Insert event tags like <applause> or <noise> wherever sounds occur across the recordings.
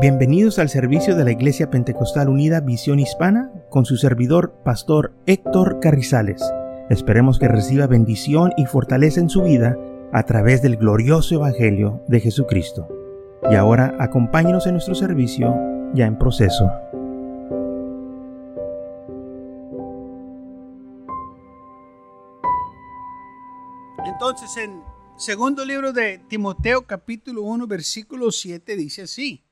Bienvenidos al servicio de la Iglesia Pentecostal Unida Visión Hispana con su servidor, Pastor Héctor Carrizales. Esperemos que reciba bendición y fortaleza en su vida a través del glorioso Evangelio de Jesucristo. Y ahora acompáñenos en nuestro servicio ya en proceso. Entonces, en segundo libro de Timoteo capítulo 1 versículo 7 dice así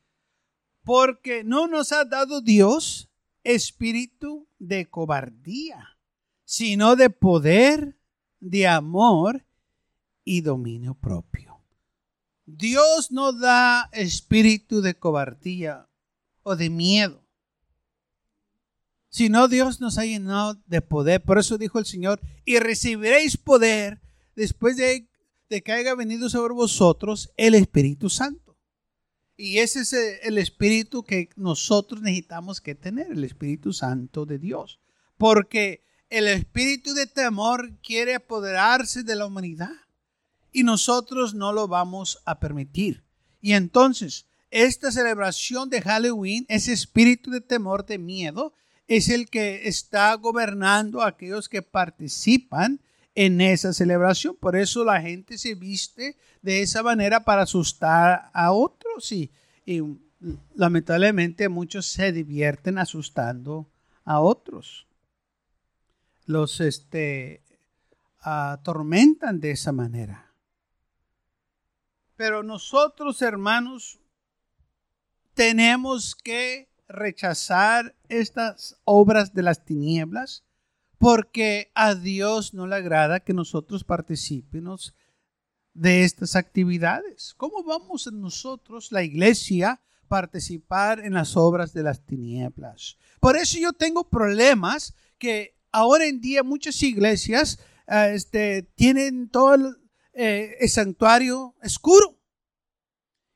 porque no nos ha dado Dios espíritu de cobardía, sino de poder, de amor y dominio propio. Dios no da espíritu de cobardía o de miedo, sino Dios nos ha llenado de poder. Por eso dijo el Señor, y recibiréis poder después de, de que haya venido sobre vosotros el Espíritu Santo. Y ese es el espíritu que nosotros necesitamos que tener, el Espíritu Santo de Dios. Porque el espíritu de temor quiere apoderarse de la humanidad y nosotros no lo vamos a permitir. Y entonces, esta celebración de Halloween, ese espíritu de temor, de miedo, es el que está gobernando a aquellos que participan en esa celebración. Por eso la gente se viste de esa manera para asustar a otros y, lamentablemente muchos se divierten asustando a otros. Los este, atormentan de esa manera. Pero nosotros, hermanos, tenemos que rechazar estas obras de las tinieblas porque a Dios no le agrada que nosotros participemos de estas actividades. ¿Cómo vamos nosotros, la iglesia, participar en las obras de las tinieblas? Por eso yo tengo problemas que ahora en día muchas iglesias eh, este, tienen todo el, eh, el santuario oscuro.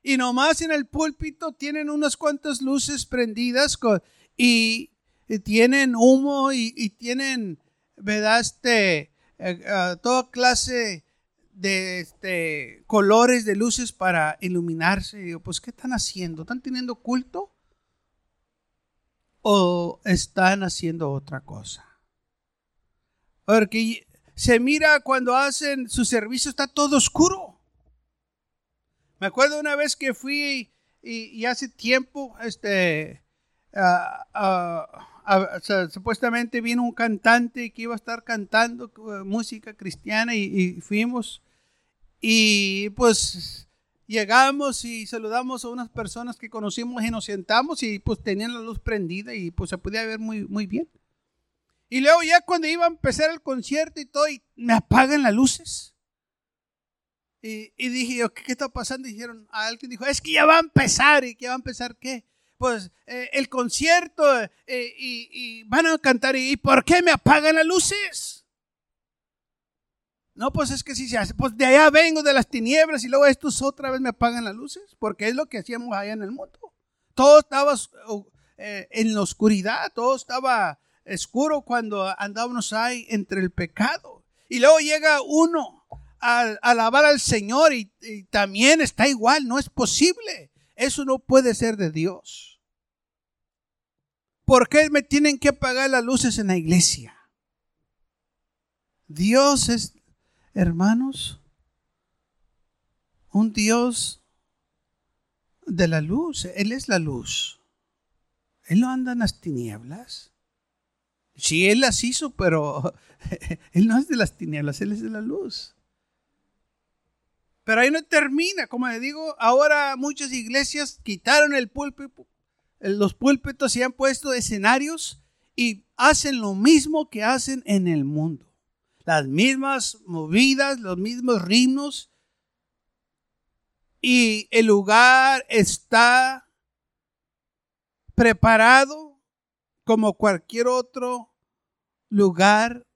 Y nomás en el púlpito tienen unas cuantas luces prendidas y tienen humo y, tienen, ¿verdad? Este, eh, toda clase de este, colores de luces para iluminarse. Y digo, pues, ¿qué están haciendo? ¿Están teniendo culto? ¿O están haciendo otra cosa? Porque se mira cuando hacen su servicio, está todo oscuro. Me acuerdo una vez que fui y, hace tiempo, este, supuestamente vino un cantante que iba a estar cantando eh, música cristiana y, fuimos y pues llegamos y saludamos a unas personas que conocimos y nos sentamos y pues tenían la luz prendida y pues se podía ver muy, muy bien. Y luego ya cuando iba a empezar el concierto y todo, me apagan las luces. Y, dije ¿qué, ¿qué, está pasando? Y dijeron, alguien dijo, es que ya va a empezar. ¿Y que va a empezar qué? Pues eh, el concierto eh, y, van a cantar. ¿Y por qué me apagan las luces? No, pues es que si se hace, pues de allá vengo de las tinieblas y luego estos otra vez me apagan las luces, porque es lo que hacíamos allá en el mundo. Todo estaba eh, en la oscuridad, todo estaba oscuro cuando andábamos ahí entre el pecado. Y luego llega uno a, alabar al Señor y también está igual, no es posible. Eso no puede ser de Dios. ¿Por qué me tienen que apagar las luces en la iglesia? Dios es, hermanos, un Dios de la luz. Él es la luz. Él no anda en las tinieblas. Sí, Él las hizo, pero <laughs> Él no es de las tinieblas, Él es de la luz. Pero ahí no termina, como le digo, ahora muchas iglesias quitaron el púlpito, los púlpitos se han puesto escenarios y hacen lo mismo que hacen en el mundo. Las mismas movidas, los mismos ritmos. Y el lugar está preparado como cualquier otro lugar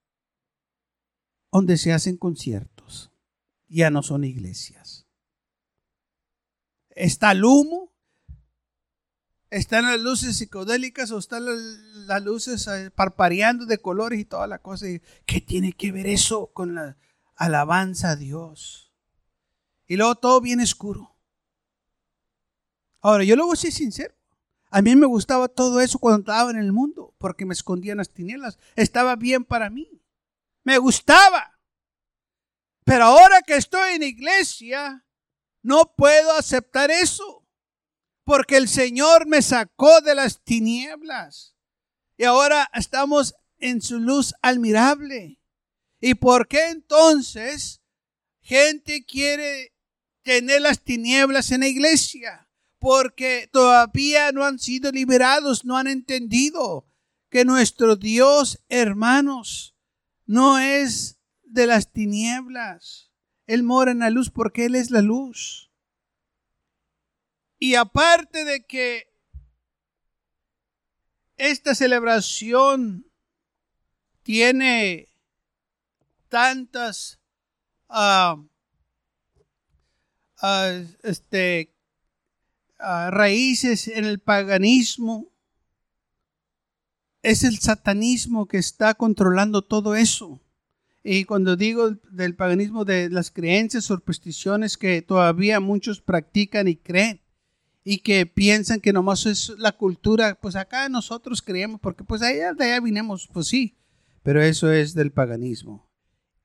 donde se hacen conciertos. Ya no son iglesias. Está el humo, están las luces psicodélicas o están las, luces eh, parpareando de colores y toda la cosa. ¿Qué tiene que ver eso con la alabanza a Dios? Y luego todo bien oscuro. Ahora, yo a ser sincero. A mí me gustaba todo eso cuando estaba en el mundo, porque me escondían las tinieblas. Estaba bien para mí. Me gustaba. Pero ahora que estoy en iglesia, no puedo aceptar eso. Porque el Señor me sacó de las tinieblas. Y ahora estamos en su luz admirable. ¿Y por qué entonces gente quiere tener las tinieblas en la iglesia? Porque todavía no han sido liberados, no han entendido que nuestro Dios, hermanos, no es de las tinieblas. Él mora en la luz porque Él es la luz. Y aparte de que esta celebración tiene tantas uh, uh, este, uh, raíces en el paganismo, es el satanismo que está controlando todo eso. Y cuando digo del paganismo, de las creencias, supersticiones que todavía muchos practican y creen, y que piensan que nomás es la cultura, pues acá nosotros creemos, porque pues allá de allá vinimos, pues sí, pero eso es del paganismo.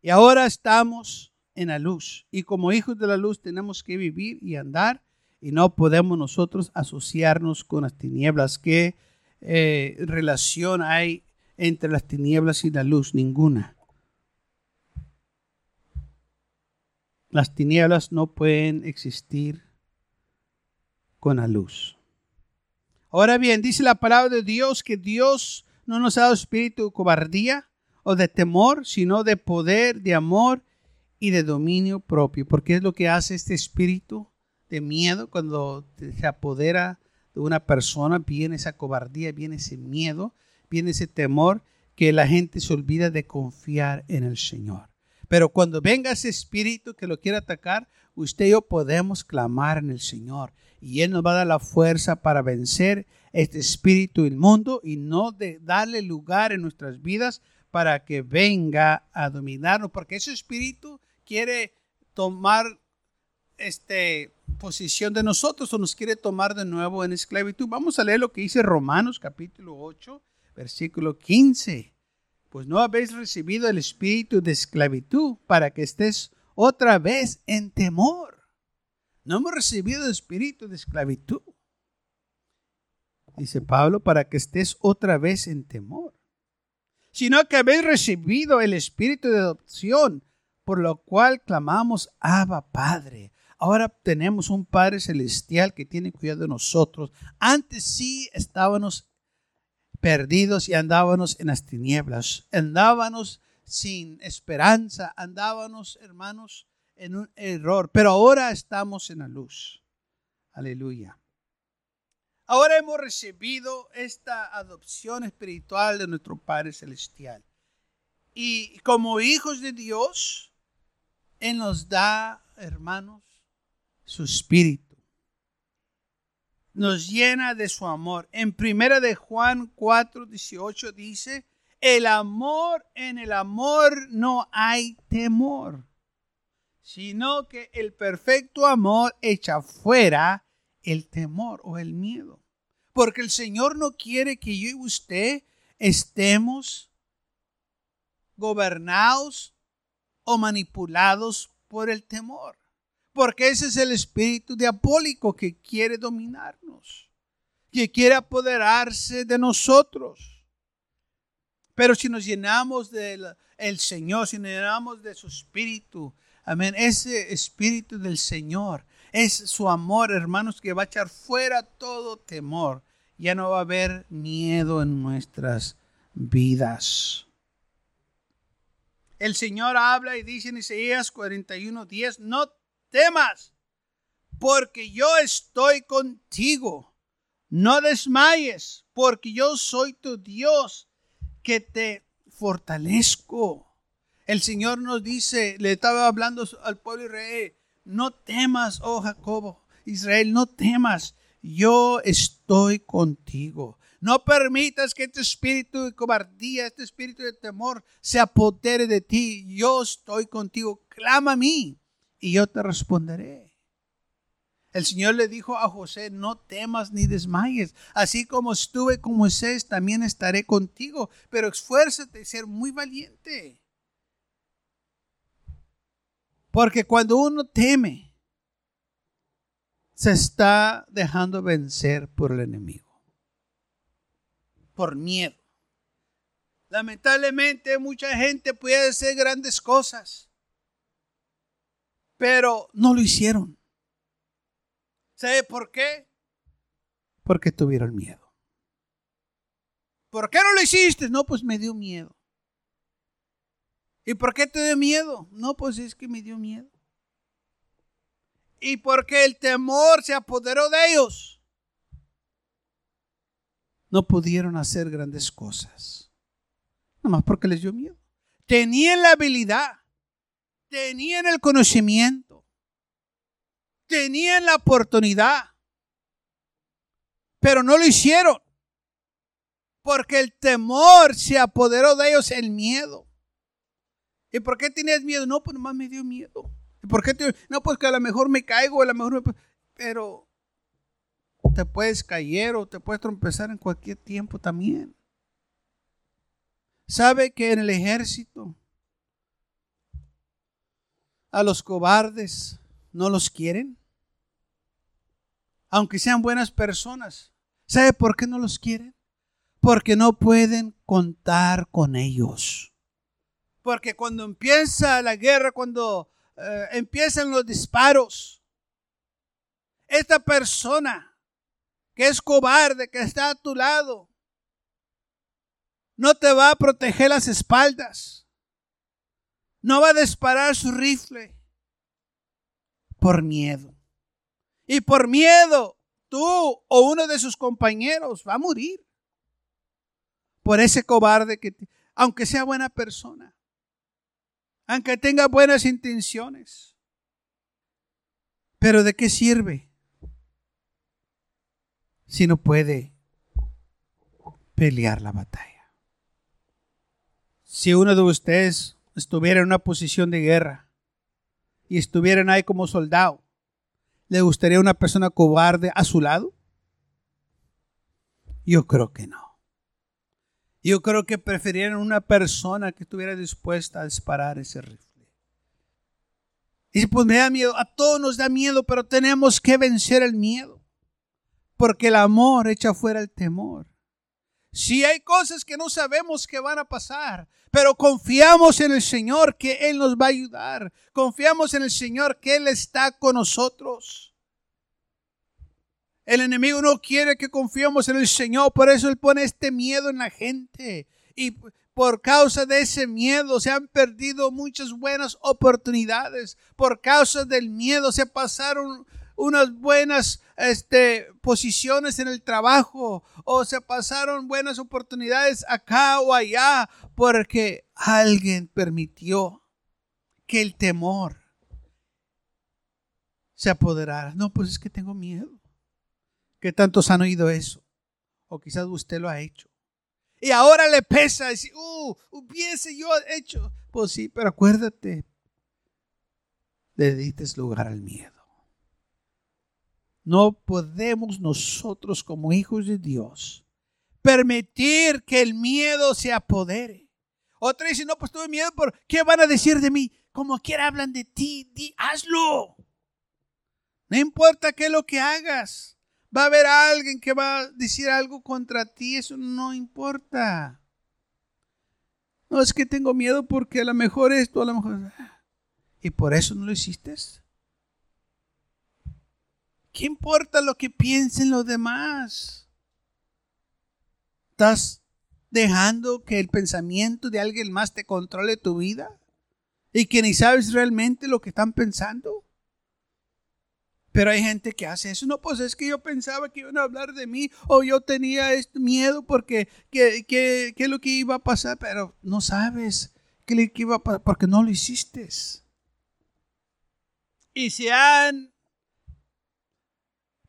Y ahora estamos en la luz, y como hijos de la luz tenemos que vivir y andar, y no podemos nosotros asociarnos con las tinieblas. ¿Qué eh, relación hay entre las tinieblas y la luz? Ninguna. Las tinieblas no pueden existir con la luz. Ahora bien, dice la palabra de Dios que Dios no nos ha dado espíritu de cobardía o de temor, sino de poder, de amor y de dominio propio. Porque es lo que hace este espíritu de miedo cuando se apodera de una persona, viene esa cobardía, viene ese miedo, viene ese temor que la gente se olvida de confiar en el Señor. Pero cuando venga ese espíritu que lo quiere atacar, usted y yo podemos clamar en el Señor y Él nos va a dar la fuerza para vencer este espíritu inmundo y no de darle lugar en nuestras vidas para que venga a dominarnos, porque ese espíritu quiere tomar este posición de nosotros o nos quiere tomar de nuevo en esclavitud. Vamos a leer lo que dice Romanos capítulo 8, versículo 15. Pues no habéis recibido el espíritu de esclavitud para que estés otra vez en temor. No hemos recibido espíritu de esclavitud. Dice Pablo, para que estés otra vez en temor. Sino que habéis recibido el espíritu de adopción, por lo cual clamamos, Abba Padre. Ahora tenemos un Padre celestial que tiene cuidado de nosotros. Antes sí estábamos perdidos y andábamos en las tinieblas. Andábamos sin esperanza. Andábamos, hermanos, en un error, pero ahora estamos en la luz. Aleluya. Ahora hemos recibido esta adopción espiritual de nuestro Padre Celestial. Y como hijos de Dios, Él nos da, hermanos, su espíritu. Nos llena de su amor. En primera de Juan 4, 18 dice, el amor, en el amor no hay temor sino que el perfecto amor echa fuera el temor o el miedo. Porque el Señor no quiere que yo y usted estemos gobernados o manipulados por el temor. Porque ese es el espíritu diabólico que quiere dominarnos, que quiere apoderarse de nosotros. Pero si nos llenamos del Señor, si nos llenamos de su espíritu, Amén. Ese espíritu del Señor es su amor, hermanos, que va a echar fuera todo temor. Ya no va a haber miedo en nuestras vidas. El Señor habla y dice en Isaías 41, 10, no temas, porque yo estoy contigo. No desmayes, porque yo soy tu Dios, que te fortalezco. El Señor nos dice, le estaba hablando al pueblo Israel, no temas, oh Jacobo, Israel, no temas, yo estoy contigo. No permitas que este espíritu de cobardía, este espíritu de temor se apodere de ti. Yo estoy contigo. Clama a mí y yo te responderé. El Señor le dijo a José, no temas ni desmayes. Así como estuve con Moisés, también estaré contigo. Pero esfuérzate a ser muy valiente. Porque cuando uno teme, se está dejando vencer por el enemigo. Por miedo. Lamentablemente mucha gente puede hacer grandes cosas, pero no lo hicieron. ¿Sabe por qué? Porque tuvieron miedo. ¿Por qué no lo hiciste? No, pues me dio miedo. ¿Y por qué te dio miedo? No, pues es que me dio miedo. ¿Y por qué el temor se apoderó de ellos? No pudieron hacer grandes cosas. Nomás porque les dio miedo. Tenían la habilidad. Tenían el conocimiento Tenían la oportunidad, pero no lo hicieron. Porque el temor se apoderó de ellos, el miedo. ¿Y por qué tienes miedo? No, pues nomás me dio miedo. ¿Y por qué te... No, pues que a lo mejor me caigo, a lo mejor me... Pero te puedes caer o te puedes trompezar en cualquier tiempo también. ¿Sabe que en el ejército a los cobardes no los quieren? Aunque sean buenas personas. ¿Sabe por qué no los quieren? Porque no pueden contar con ellos. Porque cuando empieza la guerra, cuando eh, empiezan los disparos, esta persona que es cobarde, que está a tu lado, no te va a proteger las espaldas. No va a disparar su rifle por miedo. Y por miedo, tú o uno de sus compañeros va a morir. Por ese cobarde que, aunque sea buena persona, aunque tenga buenas intenciones. Pero ¿de qué sirve si no puede pelear la batalla? Si uno de ustedes estuviera en una posición de guerra y estuvieran ahí como soldado, ¿Le gustaría una persona cobarde a su lado? Yo creo que no. Yo creo que preferirían una persona que estuviera dispuesta a disparar ese rifle. Y pues me da miedo, a todos nos da miedo, pero tenemos que vencer el miedo. Porque el amor echa fuera el temor. Si hay cosas que no sabemos que van a pasar, pero confiamos en el Señor que Él nos va a ayudar. Confiamos en el Señor que Él está con nosotros. El enemigo no quiere que confiemos en el Señor, por eso Él pone este miedo en la gente. Y por causa de ese miedo se han perdido muchas buenas oportunidades. Por causa del miedo se pasaron unas buenas este, posiciones en el trabajo o se pasaron buenas oportunidades acá o allá porque alguien permitió que el temor se apoderara. No, pues es que tengo miedo. ¿Qué tantos han oído eso? O quizás usted lo ha hecho. Y ahora le pesa decir, uh, hubiese yo hecho. Pues sí, pero acuérdate, le diste lugar al miedo. No podemos nosotros como hijos de Dios permitir que el miedo se apodere. Otra dice, no, pues tuve miedo por qué van a decir de mí. Como quiera hablan de ti, di, hazlo. No importa qué es lo que hagas. Va a haber alguien que va a decir algo contra ti. Eso no importa. No es que tengo miedo porque a lo mejor esto, a lo mejor... ¿Y por eso no lo hiciste? ¿Qué importa lo que piensen los demás? ¿Estás dejando que el pensamiento de alguien más te controle tu vida? ¿Y que ni sabes realmente lo que están pensando? Pero hay gente que hace eso. No, pues es que yo pensaba que iban a hablar de mí o yo tenía este miedo porque qué que, es lo que iba a pasar, pero no sabes qué iba a pasar porque no lo hiciste. Y se han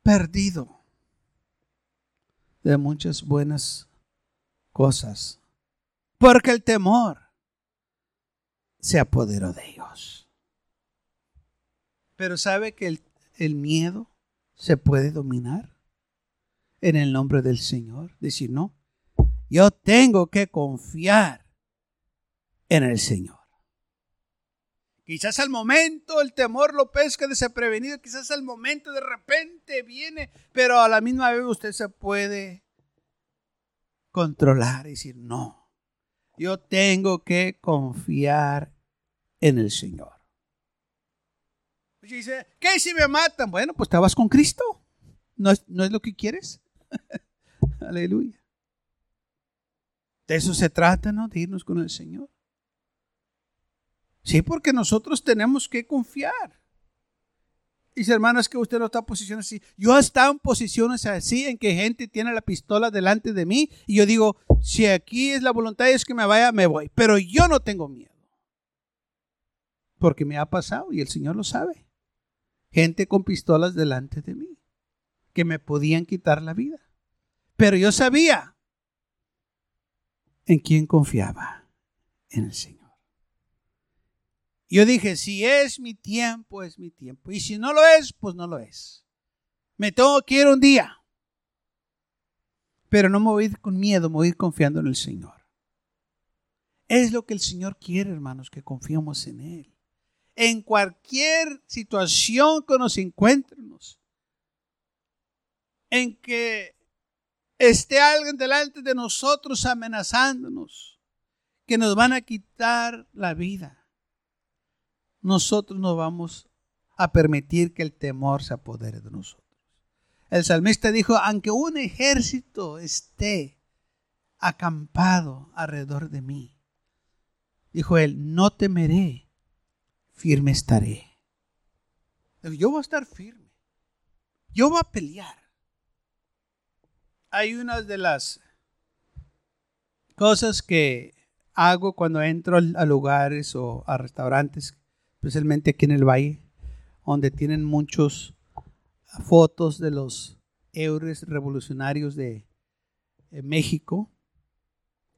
perdido de muchas buenas cosas, porque el temor se apoderó de ellos. Pero sabe que el, el miedo se puede dominar en el nombre del Señor. Decir, no, yo tengo que confiar en el Señor. Quizás al momento el temor lo pesca desaprevenido, quizás al momento de repente viene, pero a la misma vez usted se puede controlar y decir, no, yo tengo que confiar en el Señor. Y dice, ¿qué si me matan? Bueno, pues vas con Cristo. ¿No es, no es lo que quieres? <laughs> Aleluya. De eso se trata, ¿no? De irnos con el Señor. Sí, porque nosotros tenemos que confiar. Dice, hermanos, que usted no está en posiciones así. Yo he estado en posiciones así, en que gente tiene la pistola delante de mí y yo digo, si aquí es la voluntad es que me vaya, me voy. Pero yo no tengo miedo. Porque me ha pasado y el Señor lo sabe. Gente con pistolas delante de mí, que me podían quitar la vida. Pero yo sabía en quién confiaba, en el Señor. Yo dije, si es mi tiempo, es mi tiempo. Y si no lo es, pues no lo es. Me tengo que ir un día. Pero no me voy a ir con miedo, me voy a ir confiando en el Señor. Es lo que el Señor quiere, hermanos, que confiemos en Él. En cualquier situación que nos encuentremos, en que esté alguien delante de nosotros amenazándonos, que nos van a quitar la vida nosotros no vamos a permitir que el temor se apodere de nosotros. El salmista dijo, aunque un ejército esté acampado alrededor de mí, dijo él, no temeré, firme estaré. Yo voy a estar firme. Yo voy a pelear. Hay una de las cosas que hago cuando entro a lugares o a restaurantes especialmente aquí en el valle, donde tienen muchos fotos de los héroes revolucionarios de, México.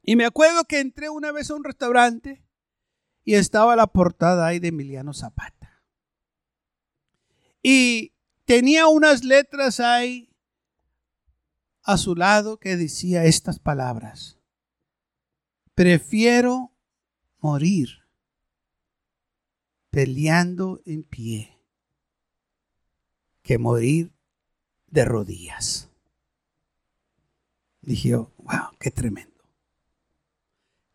Y me acuerdo que entré una vez a un restaurante y estaba la portada ahí de Emiliano Zapata. Y tenía unas letras ahí a su lado que decía estas palabras. Prefiero morir peleando en pie que morir de rodillas. Dije wow, qué tremendo.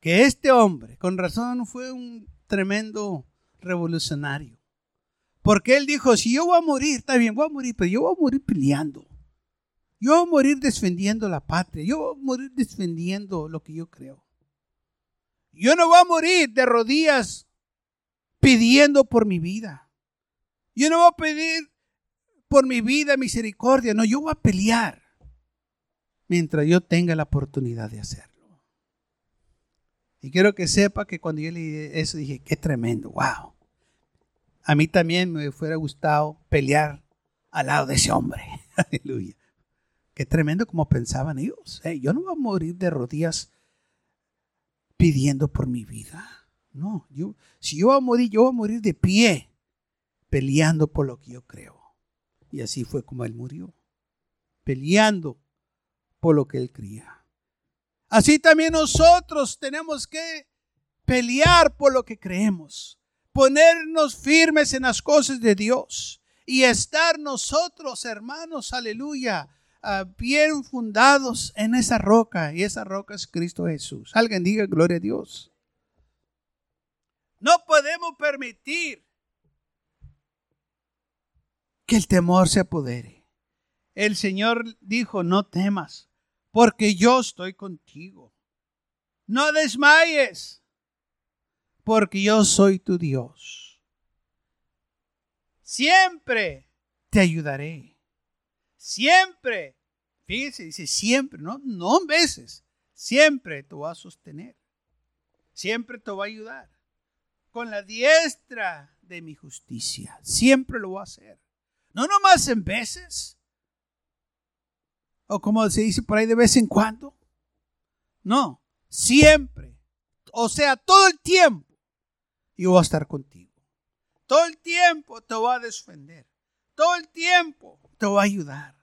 Que este hombre, con razón, fue un tremendo revolucionario. Porque él dijo, si yo voy a morir, está bien, voy a morir, pero yo voy a morir peleando. Yo voy a morir defendiendo la patria. Yo voy a morir defendiendo lo que yo creo. Yo no voy a morir de rodillas pidiendo por mi vida. Yo no voy a pedir por mi vida misericordia, no, yo voy a pelear mientras yo tenga la oportunidad de hacerlo. Y quiero que sepa que cuando yo leí eso dije, qué tremendo, wow. A mí también me fuera gustado pelear al lado de ese hombre. <laughs> Aleluya. Qué tremendo como pensaban ellos. yo no voy a morir de rodillas pidiendo por mi vida. No, yo, si yo voy a morir, yo voy a morir de pie, peleando por lo que yo creo. Y así fue como él murió, peleando por lo que él creía. Así también nosotros tenemos que pelear por lo que creemos, ponernos firmes en las cosas de Dios y estar nosotros, hermanos, aleluya, ah, bien fundados en esa roca y esa roca es Cristo Jesús. Alguien diga gloria a Dios. No podemos permitir que el temor se apodere. El Señor dijo, no temas, porque yo estoy contigo. No desmayes, porque yo soy tu Dios. Siempre te ayudaré. Siempre, fíjese, dice siempre, no, no veces, siempre te va a sostener. Siempre te va a ayudar con la diestra de mi justicia. Siempre lo voy a hacer. No nomás en veces. O como se dice por ahí de vez en cuando. No, siempre. O sea, todo el tiempo. Yo voy a estar contigo. Todo el tiempo te voy a defender. todo el tiempo te va a ayudar.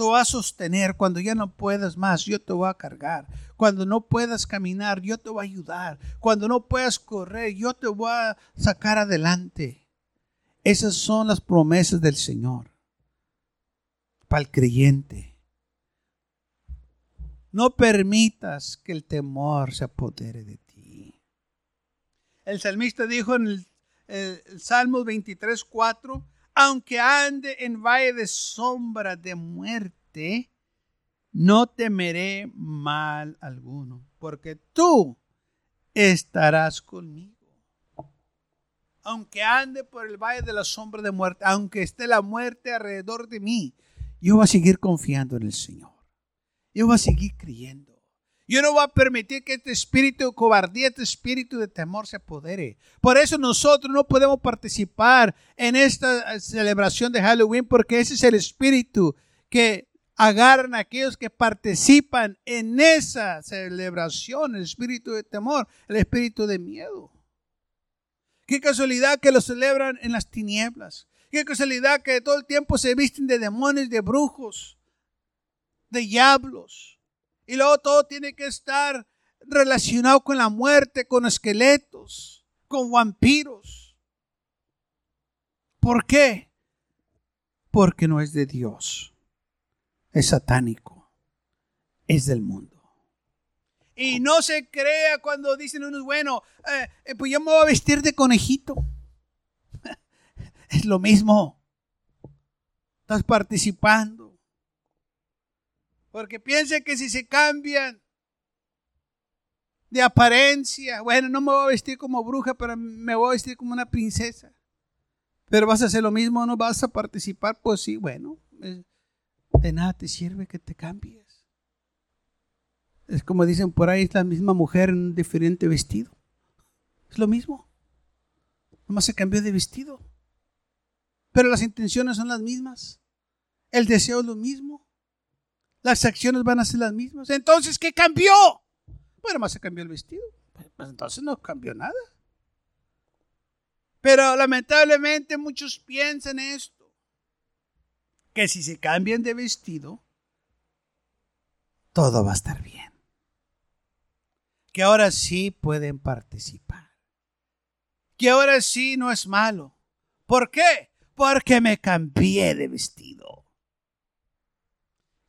A sostener cuando ya no puedas más, yo te voy a cargar. Cuando no puedas caminar, yo te voy a ayudar. Cuando no puedas correr, yo te voy a sacar adelante. Esas son las promesas del Señor para el creyente. No permitas que el temor se apodere de ti. El salmista dijo en el, el Salmo 23, 4, aunque ande en valle de sombra de muerte, no temeré mal alguno, porque tú estarás conmigo. Aunque ande por el valle de la sombra de muerte, aunque esté la muerte alrededor de mí, yo voy a seguir confiando en el Señor. Yo voy a seguir creyendo. Yo no voy a permitir que este espíritu de cobardía, este espíritu de temor se apodere. Por eso nosotros no podemos participar en esta eh, celebración de Halloween porque ese es el espíritu que agarran a aquellos que participan en esa celebración, el espíritu de temor, el espíritu de miedo. Qué casualidad que lo celebran en las tinieblas. Qué casualidad que todo el tiempo se visten de demonios, de brujos, de diablos. Y luego todo tiene que estar relacionado con la muerte, con esqueletos, con vampiros. ¿Por qué? Porque no es de Dios. Es satánico. Es del mundo. Y no se crea cuando dicen unos, bueno, eh, eh, pues yo me voy a vestir de conejito. <laughs> es lo mismo. Estás participando. Porque piensa que si se cambian de apariencia, bueno, no me voy a vestir como bruja, pero me voy a vestir como una princesa. Pero vas a hacer lo mismo, no vas a participar, pues sí, bueno, de nada te sirve que te cambies. Es como dicen por ahí, es la misma mujer en un diferente vestido. Es lo mismo. Nomás se cambió de vestido. Pero las intenciones son las mismas. El deseo es lo mismo. Las acciones van a ser las mismas. Entonces, ¿qué cambió? Bueno, más se cambió el vestido. Pues entonces no cambió nada. Pero lamentablemente muchos piensan esto. Que si se cambian de vestido, todo va a estar bien. Que ahora sí pueden participar. Que ahora sí no es malo. ¿Por qué? Porque me cambié de vestido.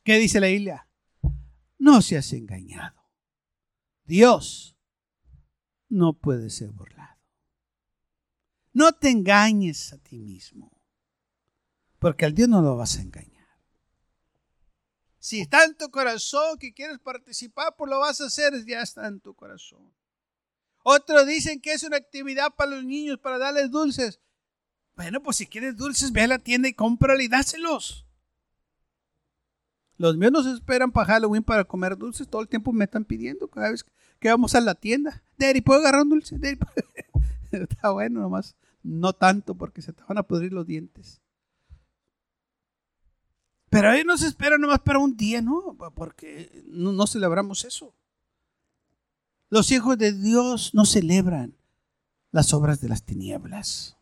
¿Qué dice la Biblia? No seas engañado. Dios no puede ser burlado. No te engañes a ti mismo, porque al Dios no lo vas a engañar. Si está en tu corazón que quieres participar, pues lo vas a hacer, ya está en tu corazón. Otros dicen que es una actividad para los niños, para darles dulces. Bueno, pues si quieres dulces, ve a la tienda y cómprale y dáselos. Los míos no se esperan para Halloween para comer dulces. Todo el tiempo me están pidiendo cada vez que vamos a la tienda. Daddy, ¿puedo agarrar un dulce? <laughs> Está bueno nomás. No tanto porque se te van a pudrir los dientes. Pero ahí no se espera nomás para un día, ¿no? Porque no celebramos eso. Los hijos de Dios no celebran las obras de las tinieblas.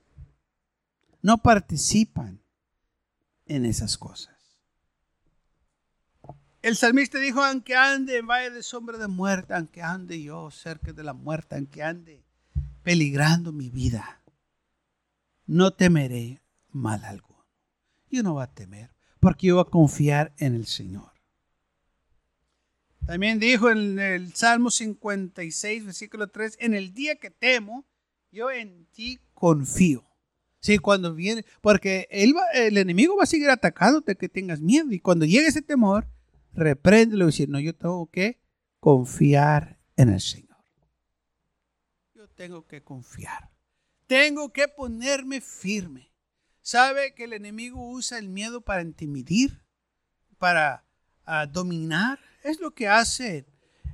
No participan en esas cosas. El salmista dijo, aunque ande en valle de sombra de muerte, aunque ande yo cerca de la muerte, aunque ande peligrando mi vida, no temeré mal alguno. Yo no voy a temer, porque yo voy a confiar en el Señor. También dijo en el Salmo 56, versículo 3, en el día que temo, yo en ti confío. Sí, cuando viene, porque el enemigo va a seguir atacándote que tengas miedo. Y cuando llegue ese temor, repréndelo y decir, no, yo tengo que confiar en el Señor. Yo tengo que confiar. Tengo que ponerme firme. ¿Sabe que el enemigo usa el miedo para intimidir, para ah, dominar? Es lo que hace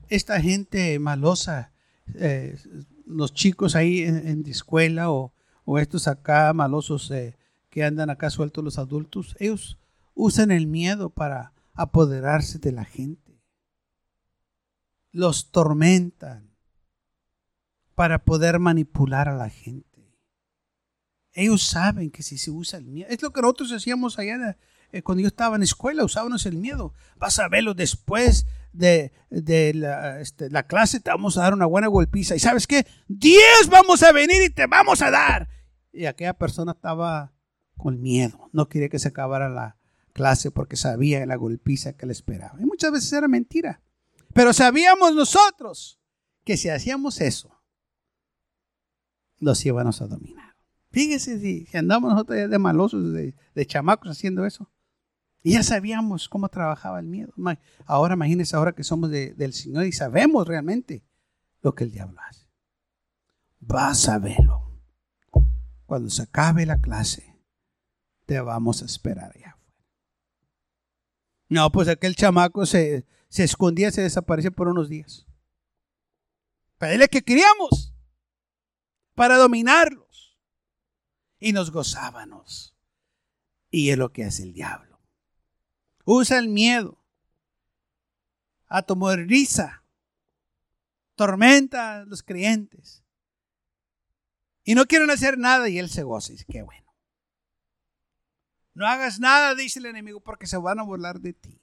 esta gente malosa, eh, los chicos ahí en, la escuela o, estos acá malosos eh, que andan acá sueltos los adultos. Ellos usan el miedo para apoderarse de la gente. Los tormentan para poder manipular a la gente. Ellos saben que si se usa el miedo, es lo que nosotros hacíamos allá eh, cuando yo estaba en escuela, usábamos el miedo. Vas a verlo después de, este, la, clase, te vamos a dar una buena golpiza. ¿Y sabes qué? Diez vamos a venir y te vamos a dar. Y aquella persona estaba con miedo, no quería que se acabara la clase porque sabía la golpiza que le esperaba. Y muchas veces era mentira. Pero sabíamos nosotros que si hacíamos eso, los íbamos a dominar. Fíjese si, andamos nosotros de malosos, de, chamacos haciendo eso. Y ya sabíamos cómo trabajaba el miedo. Ahora imagínense ahora que somos del Señor y sabemos realmente lo que el diablo hace. Vas a verlo. Cuando se acabe la clase, te vamos a esperar afuera. No, pues aquel chamaco se, se escondía, se desaparecía por unos días. Pero es que queríamos para dominarlo y nos gozábamos. Y es lo que hace el diablo. Usa el miedo, atomoriza, tormenta a los creyentes. Y no quieren hacer nada y él se goza. Y dice, qué bueno. No hagas nada, dice el enemigo, porque se van a burlar de ti.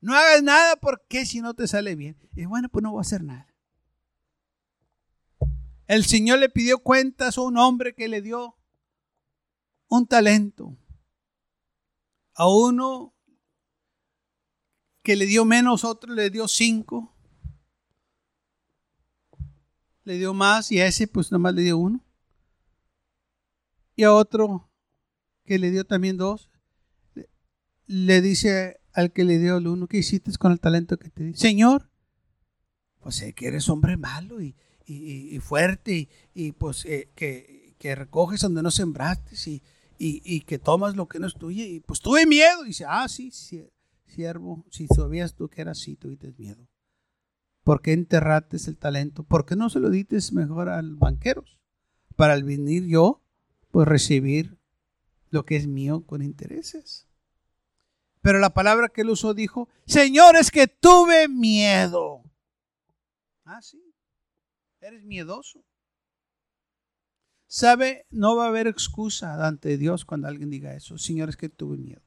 No hagas nada porque si no te sale bien. Y bueno, pues no voy a hacer nada. El Señor le pidió cuentas a un hombre que le dio un talento. A uno que le dio menos, otro le dio cinco. Le dio más y a ese pues nomás le dio uno. Y a otro que le dio también dos, le dice al que le dio el uno, ¿qué hiciste con el talento que te di? Señor, pues sé que eres hombre malo y, fuerte y, pues eh, que, que, recoges donde no sembraste y, y, que tomas lo que no es tuyo. Y pues tuve miedo. Y dice, ah, sí, siervo, si sabías tú que era así, tuviste miedo. ¿Por qué enterraste el talento? ¿Por qué no se lo dices mejor al banqueros? Para al venir yo, pues recibir lo que es mío con intereses. Pero la palabra que él usó dijo, Señor, es que tuve miedo. Ah, sí, eres miedoso. ¿Sabe? No va a haber excusa ante Dios cuando alguien diga eso. Señores, que tuve miedo.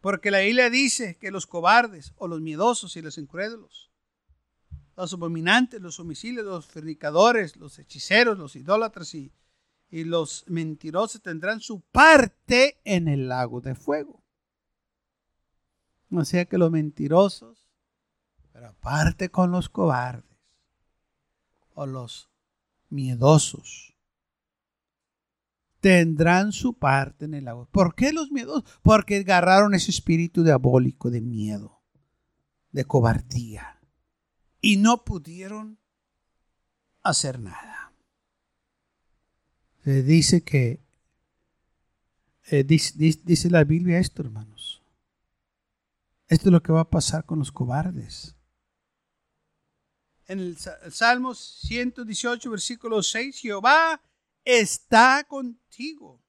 Porque la Biblia dice que los cobardes o los miedosos y los incrédulos, los abominantes, los homicidios, los fornicadores, los hechiceros, los idólatras y, y los mentirosos tendrán su parte en el lago de fuego. O sea que los mentirosos, pero aparte con los cobardes o los miedosos, tendrán su parte en el agua. ¿Por qué los miedos? Porque agarraron ese espíritu diabólico de miedo, de cobardía, y no pudieron hacer nada. Se dice que, eh, dice, la Biblia esto, hermanos. Esto es lo que va a pasar con los cobardes. En el, el Salmo 118, versículo 6, Jehová está contigo.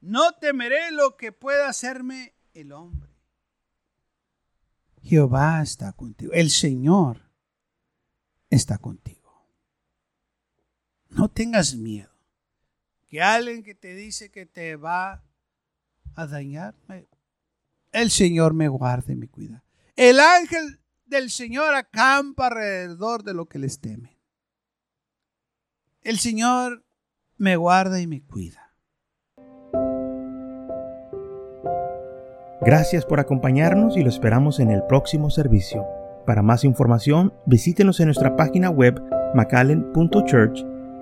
No temeré lo que pueda hacerme el hombre. Jehová está contigo. El Señor está contigo. No tengas miedo. Que alguien que te dice que te va a dañar, el Señor me guarde y me cuida. El ángel del Señor acampa alrededor de lo que les teme. El Señor me guarda y me cuida. Gracias por acompañarnos y lo esperamos en el próximo servicio. Para más información, visítenos en nuestra página web macallen.church.